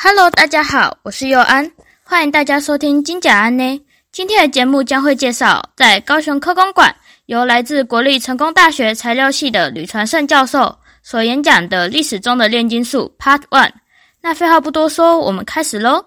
Hello，大家好，我是佑安，欢迎大家收听金甲安呢。今天的节目将会介绍在高雄科工馆由来自国立成功大学材料系的吕传胜教授所演讲的历史中的炼金术 Part One。那废话不多说，我们开始喽。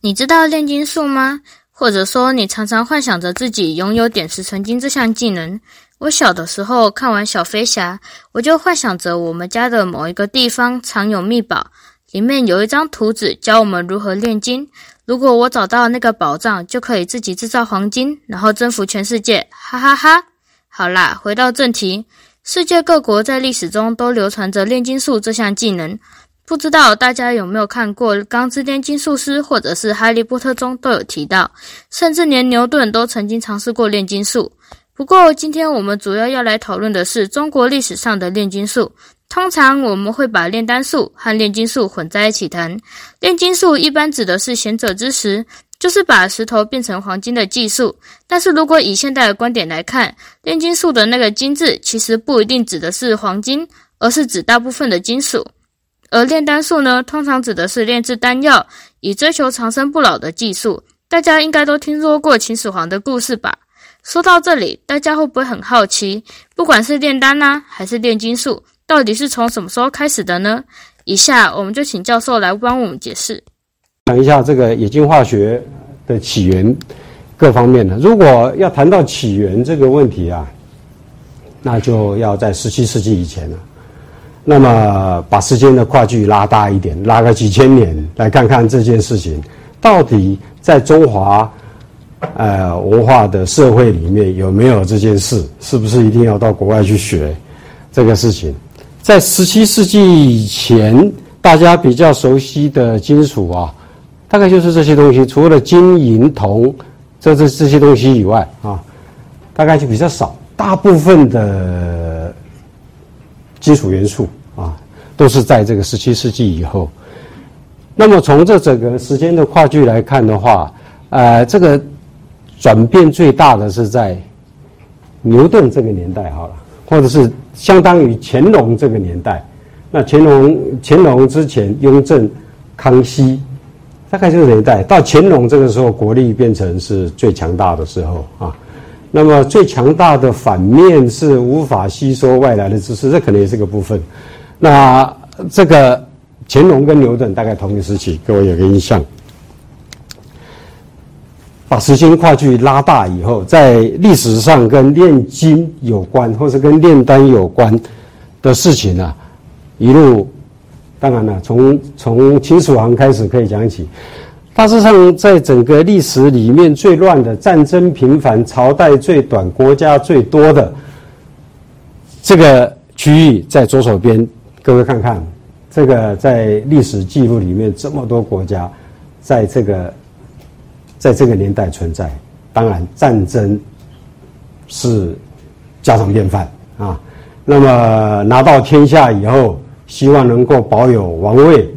你知道炼金术吗？或者说，你常常幻想着自己拥有点石成金这项技能？我小的时候看完《小飞侠》，我就幻想着我们家的某一个地方藏有秘宝，里面有一张图纸教我们如何炼金。如果我找到那个宝藏，就可以自己制造黄金，然后征服全世界，哈哈哈！好啦，回到正题，世界各国在历史中都流传着炼金术这项技能。不知道大家有没有看过《钢之炼金术师》或者是《哈利波特》中都有提到，甚至连牛顿都曾经尝试过炼金术。不过，今天我们主要要来讨论的是中国历史上的炼金术。通常我们会把炼丹术和炼金术混在一起谈。炼金术一般指的是贤者之石，就是把石头变成黄金的技术。但是如果以现代的观点来看，炼金术的那个“金”字其实不一定指的是黄金，而是指大部分的金属。而炼丹术呢，通常指的是炼制丹药，以追求长生不老的技术。大家应该都听说过秦始皇的故事吧？说到这里，大家会不会很好奇？不管是炼丹呢，还是炼金术，到底是从什么时候开始的呢？以下我们就请教授来帮我们解释。讲一下这个冶金化学的起源各方面的。如果要谈到起源这个问题啊，那就要在十七世纪以前了。那么把时间的跨距拉大一点，拉个几千年，来看看这件事情到底在中华。呃，文化的社会里面有没有这件事？是不是一定要到国外去学这个事情？在十七世纪以前，大家比较熟悉的金属啊，大概就是这些东西，除了金银铜这这这些东西以外啊，大概就比较少。大部分的金属元素啊，都是在这个十七世纪以后。那么从这整个时间的跨距来看的话，呃，这个。转变最大的是在牛顿这个年代，好了，或者是相当于乾隆这个年代。那乾隆乾隆之前，雍正、康熙，大概这个年代。到乾隆这个时候，国力变成是最强大的时候啊。那么最强大的反面是无法吸收外来的知识，这可能也是个部分。那这个乾隆跟牛顿大概同一时期，各位有个印象。把时间跨距拉大以后，在历史上跟炼金有关，或是跟炼丹有关的事情啊，一路，当然了，从从秦始皇开始可以讲起。大致上，在整个历史里面最乱的、战争频繁、朝代最短、国家最多的这个区域，在左手边，各位看看，这个在历史记录里面这么多国家，在这个。在这个年代存在，当然战争是家常便饭啊。那么拿到天下以后，希望能够保有王位，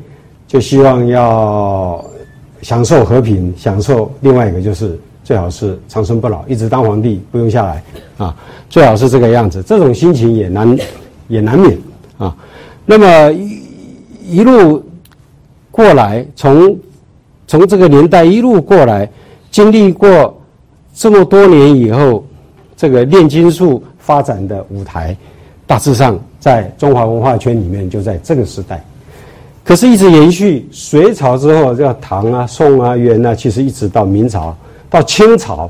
就希望要享受和平，享受另外一个就是最好是长生不老，一直当皇帝不用下来啊。最好是这个样子，这种心情也难也难免啊。那么一一路过来，从。从这个年代一路过来，经历过这么多年以后，这个炼金术发展的舞台，大致上在中华文化圈里面就在这个时代。可是，一直延续隋朝之后，叫唐啊、宋啊、元啊，其实一直到明朝、到清朝，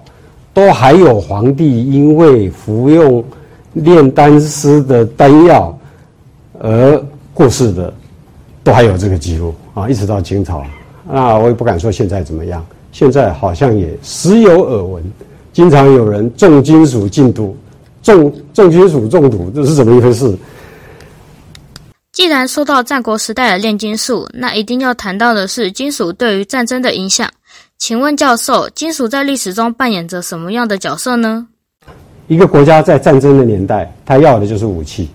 都还有皇帝因为服用炼丹师的丹药而过世的，都还有这个记录啊，一直到清朝。那我也不敢说现在怎么样，现在好像也时有耳闻，经常有人重金属禁毒，重重金属中毒，这是怎么一回事？既然说到战国时代的炼金术，那一定要谈到的是金属对于战争的影响。请问教授，金属在历史中扮演着什么样的角色呢？一个国家在战争的年代，他要的就是武器。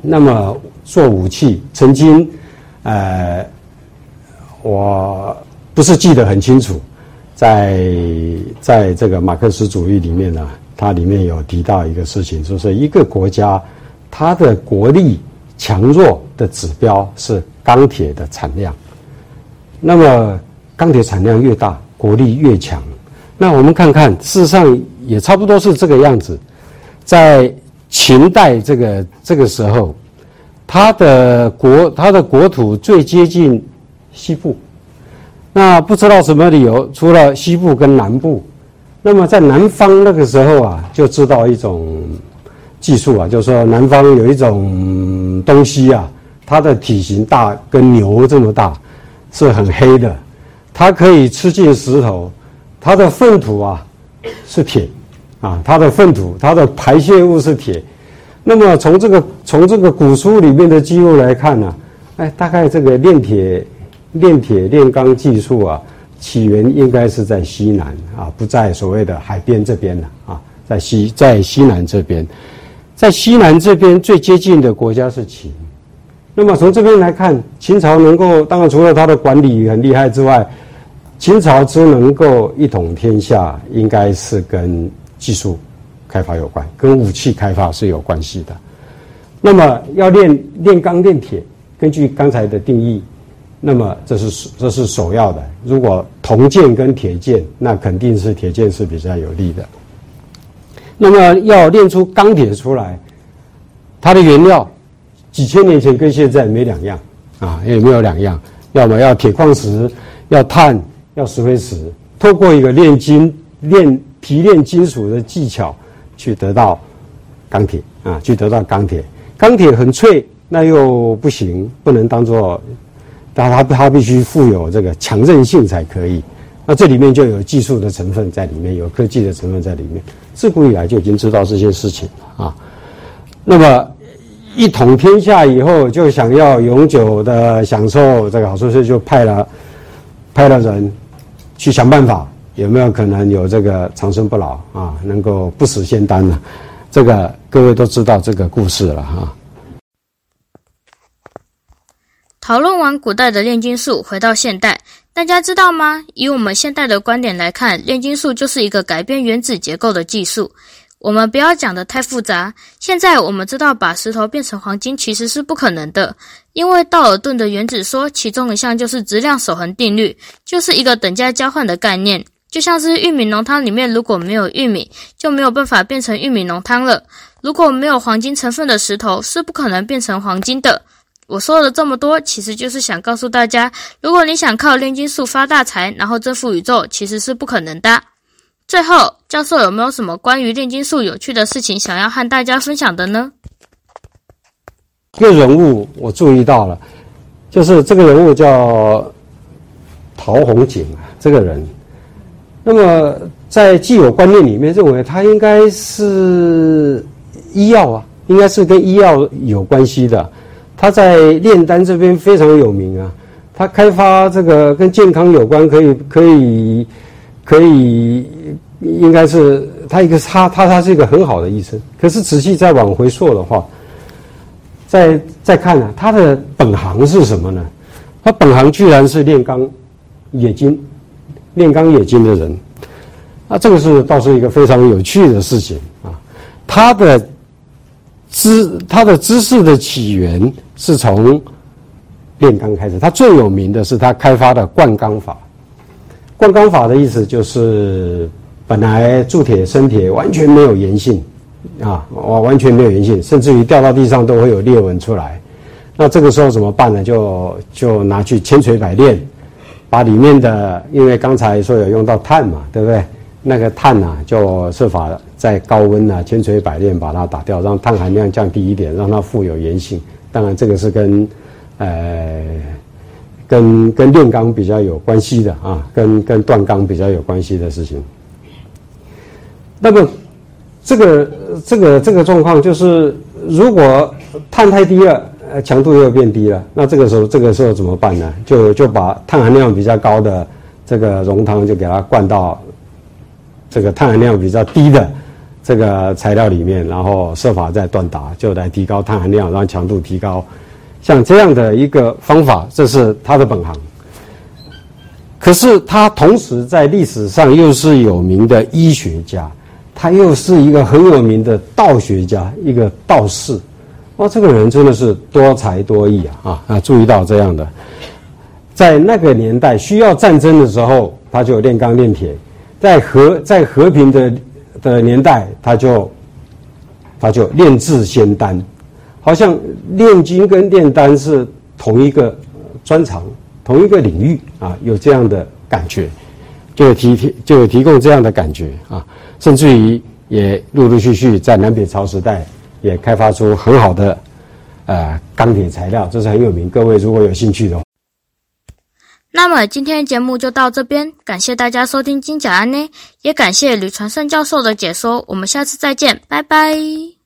那么做武器，曾经，呃。我不是记得很清楚，在在这个马克思主义里面呢，它里面有提到一个事情，就是一个国家它的国力强弱的指标是钢铁的产量。那么钢铁产量越大，国力越强。那我们看看，事实上也差不多是这个样子。在秦代这个这个时候，它的国它的国土最接近西部。那不知道什么理由，除了西部跟南部，那么在南方那个时候啊，就知道一种技术啊，就是说南方有一种东西啊，它的体型大，跟牛这么大，是很黑的，它可以吃进石头，它的粪土啊是铁，啊，它的粪土，它的排泄物是铁。那么从这个从这个古书里面的记录来看呢，哎，大概这个炼铁。炼铁炼钢技术啊，起源应该是在西南啊，不在所谓的海边这边了啊，在西在西南这边，在西南这边最接近的国家是秦。那么从这边来看，秦朝能够当然除了它的管理很厉害之外，秦朝之能够一统天下，应该是跟技术开发有关，跟武器开发是有关系的。那么要炼炼钢炼铁，根据刚才的定义。那么这是这是首要的。如果铜剑跟铁剑，那肯定是铁剑是比较有利的。那么要炼出钢铁出来，它的原料几千年前跟现在没两样啊，也没有两样。要么要铁矿石，要碳，要石灰石，透过一个炼金、炼提炼金属的技巧去得到钢铁啊，去得到钢铁。钢铁很脆，那又不行，不能当做。但它它必须富有这个强韧性才可以，那这里面就有技术的成分在里面，有科技的成分在里面。自古以来就已经知道这些事情啊。那么一统天下以后，就想要永久的享受这个好处，所以就派了派了人去想办法，有没有可能有这个长生不老啊，能够不死仙丹呢？这个各位都知道这个故事了哈。讨论完古代的炼金术，回到现代，大家知道吗？以我们现代的观点来看，炼金术就是一个改变原子结构的技术。我们不要讲的太复杂。现在我们知道，把石头变成黄金其实是不可能的，因为道尔顿的原子说，其中一项就是质量守恒定律，就是一个等价交换的概念。就像是玉米浓汤里面如果没有玉米，就没有办法变成玉米浓汤了。如果没有黄金成分的石头，是不可能变成黄金的。我说了这么多，其实就是想告诉大家，如果你想靠炼金术发大财，然后征服宇宙，其实是不可能的。最后，教授有没有什么关于炼金术有趣的事情想要和大家分享的呢？一个人物我注意到了，就是这个人物叫陶弘景啊，这个人，那么在既有观念里面认为他应该是医药啊，应该是跟医药有关系的。他在炼丹这边非常有名啊，他开发这个跟健康有关，可以可以可以，应该是他一个他他他是一个很好的医生。可是仔细再往回溯的话，再再看呢，他的本行是什么呢？他本行居然是炼钢冶金，炼钢冶金的人，啊，这个是倒是一个非常有趣的事情啊，他的。知他的知识的起源是从炼钢开始。他最有名的是他开发的灌钢法。灌钢法的意思就是，本来铸铁生铁完全没有粘性，啊，完完全没有粘性，甚至于掉到地上都会有裂纹出来。那这个时候怎么办呢？就就拿去千锤百炼，把里面的，因为刚才说有用到碳嘛，对不对？那个碳呐，就设法在高温呐，千锤百炼把它打掉，让碳含量降低一点，让它富有粘性。当然，这个是跟，呃，跟跟炼钢比较有关系的啊，跟跟锻钢比较有关系的事情。那么，这个这个这个状况就是，如果碳太低了，呃，强度又变低了，那这个时候这个时候怎么办呢？就就把碳含量比较高的这个熔汤就给它灌到。这个碳含量比较低的这个材料里面，然后设法再锻打，就来提高碳含量，让强度提高。像这样的一个方法，这是他的本行。可是他同时在历史上又是有名的医学家，他又是一个很有名的道学家，一个道士。哇，这个人真的是多才多艺啊！啊啊，注意到这样的，在那个年代需要战争的时候，他就炼钢炼铁；在和在和平的的年代，他就他就炼制仙丹，好像炼金跟炼丹是同一个专长、同一个领域啊，有这样的感觉，就提提就提供这样的感觉啊，甚至于也陆陆续续在南北朝时代。也开发出很好的，呃，钢铁材料，这是很有名。各位如果有兴趣的话，那么今天节目就到这边，感谢大家收听金甲安呢，也感谢吕传胜教授的解说。我们下次再见，拜拜。